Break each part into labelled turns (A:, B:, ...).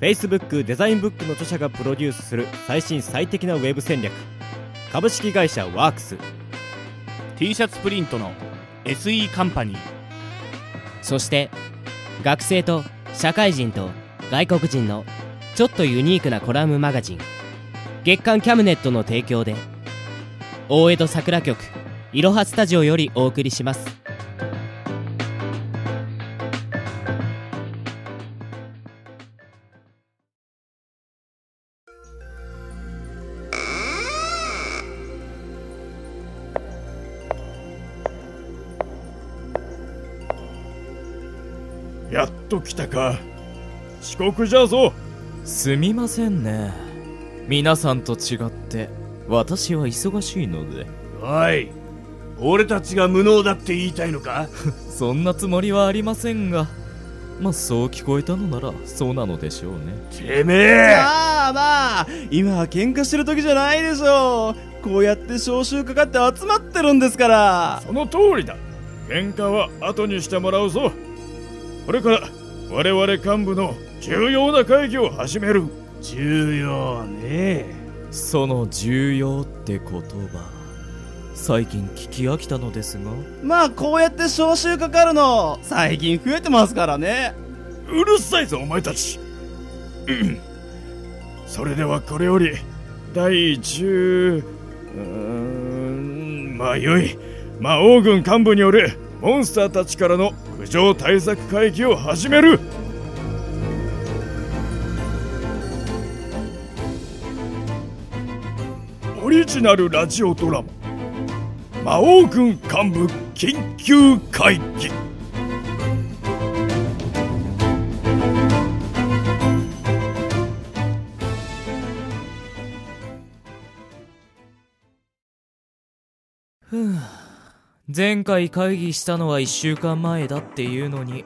A: Facebook デザインブックの著者がプロデュースする最新最適なウェブ戦略。株式会社ワークス。
B: T シャツプリントの SE カンパニー。
C: そして学生と社会人と外国人のちょっとユニークなコラムマガジン。月刊キャムネットの提供で大江戸桜局いろはスタジオよりお送りします
D: と来たか。遅刻じゃぞ。
E: すみませんね。皆さんと違って私は忙しいので。
F: おい。俺たちが無能だって言いたいのか？
E: そんなつもりはありませんが。まあそう聞こえたのならそうなのでしょうね。
F: てめえ。
G: まあまあ今は喧嘩してる時じゃないでしょう。こうやって招集かかって集まってるんですから。
D: その通りだ。喧嘩は後にしてもらうぞ。これから我々幹部の重要な会議を始める。
F: 重要ね。
E: その重要って言葉。最近聞き飽きたのですが。
G: まあこうやって招集かかるの最近増えてますからね。
D: うるさいぞお前たち。うん。それではこれより第10うーんまあよい魔王軍幹部によるモンスターたちからの苦情対策会議を始める。オリジナルラジオドラマ「魔王軍幹部緊急会議」
E: 前回会議したのは1週間前だっていうのに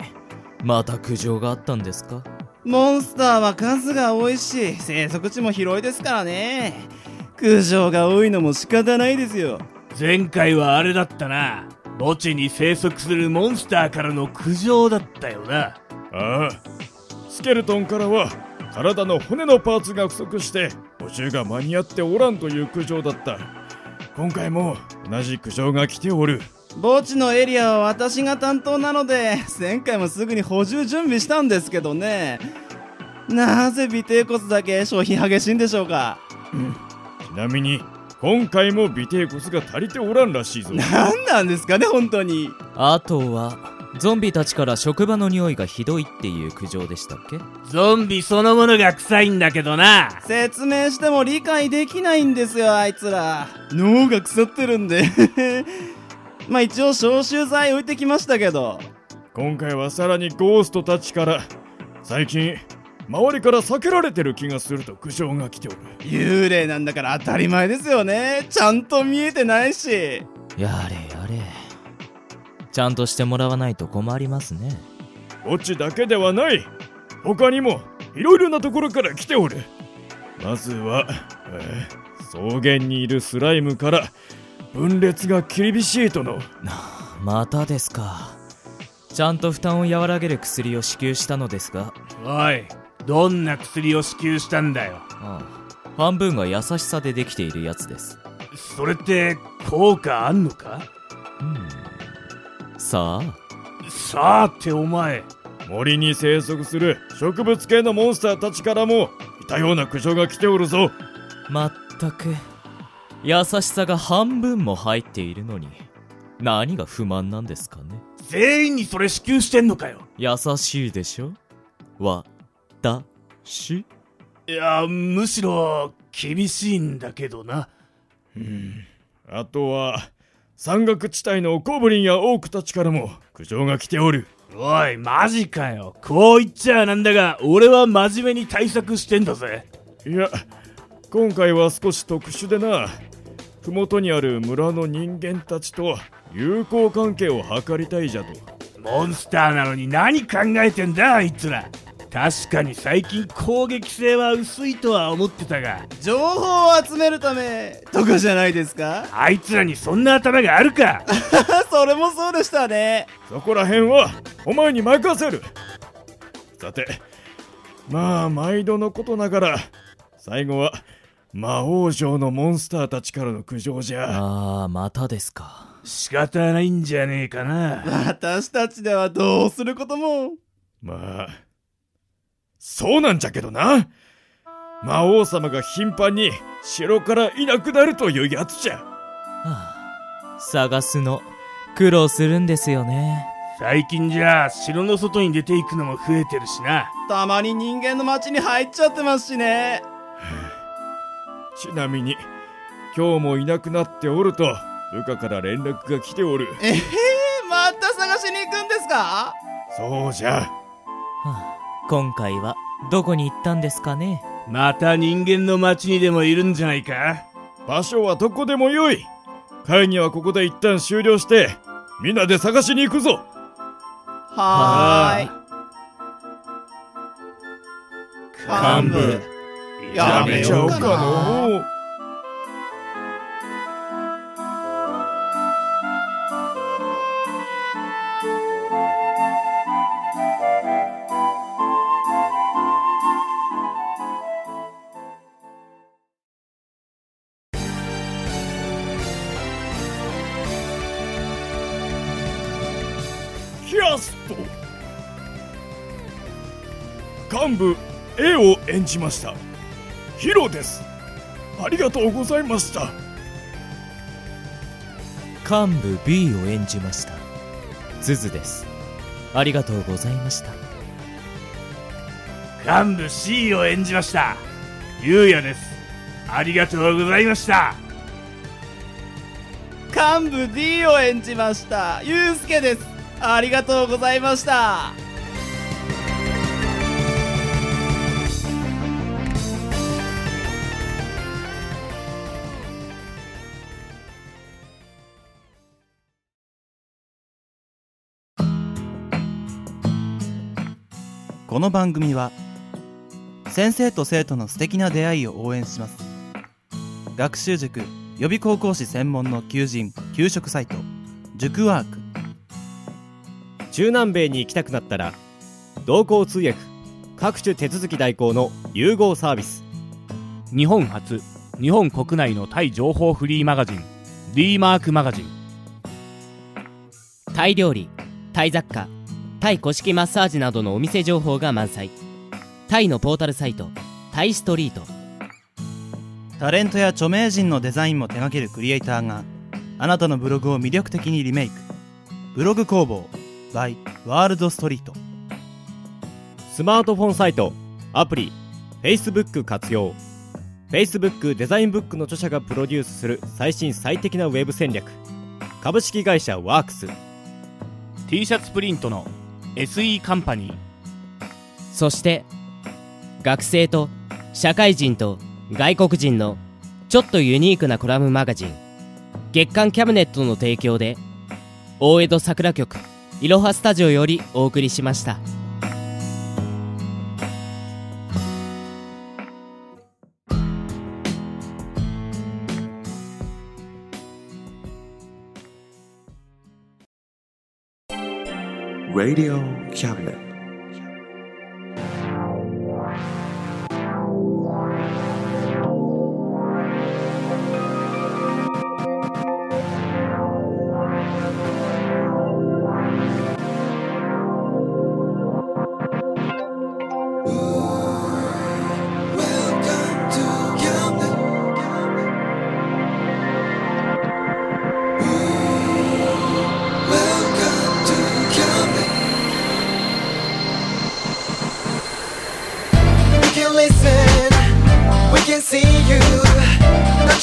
E: また苦情があったんですか？
G: モンスターは数が多いし生息地も広いですからね。苦情が多いのも仕方ないですよ。
F: 前回はあれだったな。墓地に生息するモンスターからの苦情だったよな。
D: ああ。スケルトンからは体の骨のパーツが不足して補充が間に合っておらんという苦情だった。今回も同じ苦情が来ておる。
G: 墓地のエリアは私が担当なので前回もすぐに補充準備したんですけどね。なぜ尾低骨だけ消費激しいんでしょうか？
D: ちなみに今回も尾低骨が足りておらんらしいぞ。
G: 何なんですかね本当に。
E: あとはゾンビたちから職場の匂いがひどいっていう苦情でしたっけ？
F: ゾンビそのものが臭いんだけどな。
G: 説明しても理解できないんですよあいつら。脳が腐ってるんで。まあ一応消臭剤置いてきましたけど。
D: 今回はさらにゴーストたちから最近周りから避けられてる気がすると苦情が来ておる。
G: 幽霊なんだから当たり前ですよね。ちゃんと見えてないし。
E: やれやれちゃんとしてもらわないと困りますね。
D: 墓地だけではない。他にもいろいろなところから来ておる。まずは、えー草原にいるスライムから分裂が厳しいとの。
E: またですか。ちゃんと負担を和らげる薬を支給したのですが。
F: おいどんな薬を支給したんだよ。
E: ああ半分が優しさでできているやつです。
F: それって効果あんのか？
E: さあ。
F: さあってお前
D: 森に生息する植物系のモンスターたちからもったような苦情が来ておるぞ。
E: まったく優しさが半分も入っているのに何が不満なんですかね。
F: 全員にそれ支給してんのかよ。
E: 優しいでしょ？わたし？
F: いやむしろ厳しいんだけどな。
D: うん。あとは山岳地帯のコブリンやオークたちからも苦情が来ておる。
F: おいマジかよ。こう言っちゃなんだが俺は真面目に対策してんだぜ。
D: いや今回は少し特殊でな。麓にある村の人間たちと友好関係を図りたいじゃと。
F: モンスターなのに何考えてんだあいつら確かに最近攻撃性は薄いとは思ってたが。
G: 情報を集めるためとかじゃないですか？
F: あいつらにそんな頭があるか。
G: それもそうでしたね。
D: そこら辺はお前に任せる。さてまあ毎度のことながら最後は魔王城のモンスターたちからの苦情じゃ。
E: ああまたですか。
F: 仕方ないんじゃねえかな。
G: 私たちではどうすることも。
D: まあそうなんじゃけどな。魔王様が頻繁に城からいなくなるというやつじゃ、は
E: あ、探すの苦労するんですよね。
F: 最近じゃ城の外に出ていくのも増えてるしな。
G: たまに人間の町に入っちゃってますしね。
D: ちなみに今日もいなくなっておると部下から連絡が来ておる。
G: ええー、また探しに行くんですか？
D: そうじゃ、は
E: あ、今回はどこに行ったんですかね？
F: また人間の町にでもいるんじゃないか？
D: 場所はどこでもよい。会議はここで一旦終了してみんなで探しに行くぞ。
G: はーい。
D: 幹部やめちゃおうかのキャスト。幹部 A を演じました。ヒロです。ありがとうございました。
E: 幹部 B を演じました。ズズです。ありがとうございました。
F: 幹部 C を演じました。ゆうやです。ありがとうございました。
G: 幹部 D を演じました。ゆうすけですありがとうございました。
H: この番組は先生と生徒の素敵な出会いを応援します。学習塾予備高校師専門の求人・給食サイト塾ワーク
A: 中南米に行きたくなったら同行通訳各種手続き代行の融合サービス。
B: 日本初日本国内のタイ情報フリーマガジン D マークマガジン。
C: タイ料理タイ雑貨タイ古式マッサージなどのお店情報が満載。タイのポータルサイトタイストリート。
H: タレントや著名人のデザインも手掛けるクリエイターがあなたのブログを魅力的にリメイク。ブログ工房 by ワールドストリート。
A: スマートフォンサイトアプリ Facebook 活用。Facebook デザインブックの著者がプロデュースする最新最適なウェブ戦略。株式会社ワークス。
B: T シャツプリントの SE カンパニー。
C: そして学生と社会人と外国人のちょっとユニークなコラムマガジン。月刊キャブネットの提供で大江戸桜局いろはスタジオよりお送りしました。
I: Radio Cabinet.